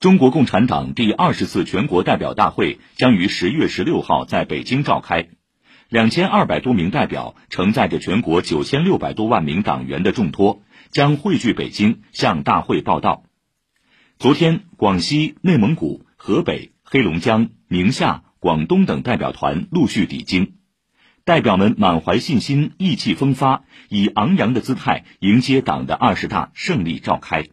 中国共产党第二十次全国代表大会将于十月十六号在北京召开，两千二百多名代表承载着全国九千六百多万名党员的重托，将汇聚北京向大会报道。昨天，广西、内蒙古、河北、黑龙江、宁夏、广东等代表团陆续抵京，代表们满怀信心，意气风发，以昂扬的姿态迎接党的二十大胜利召开。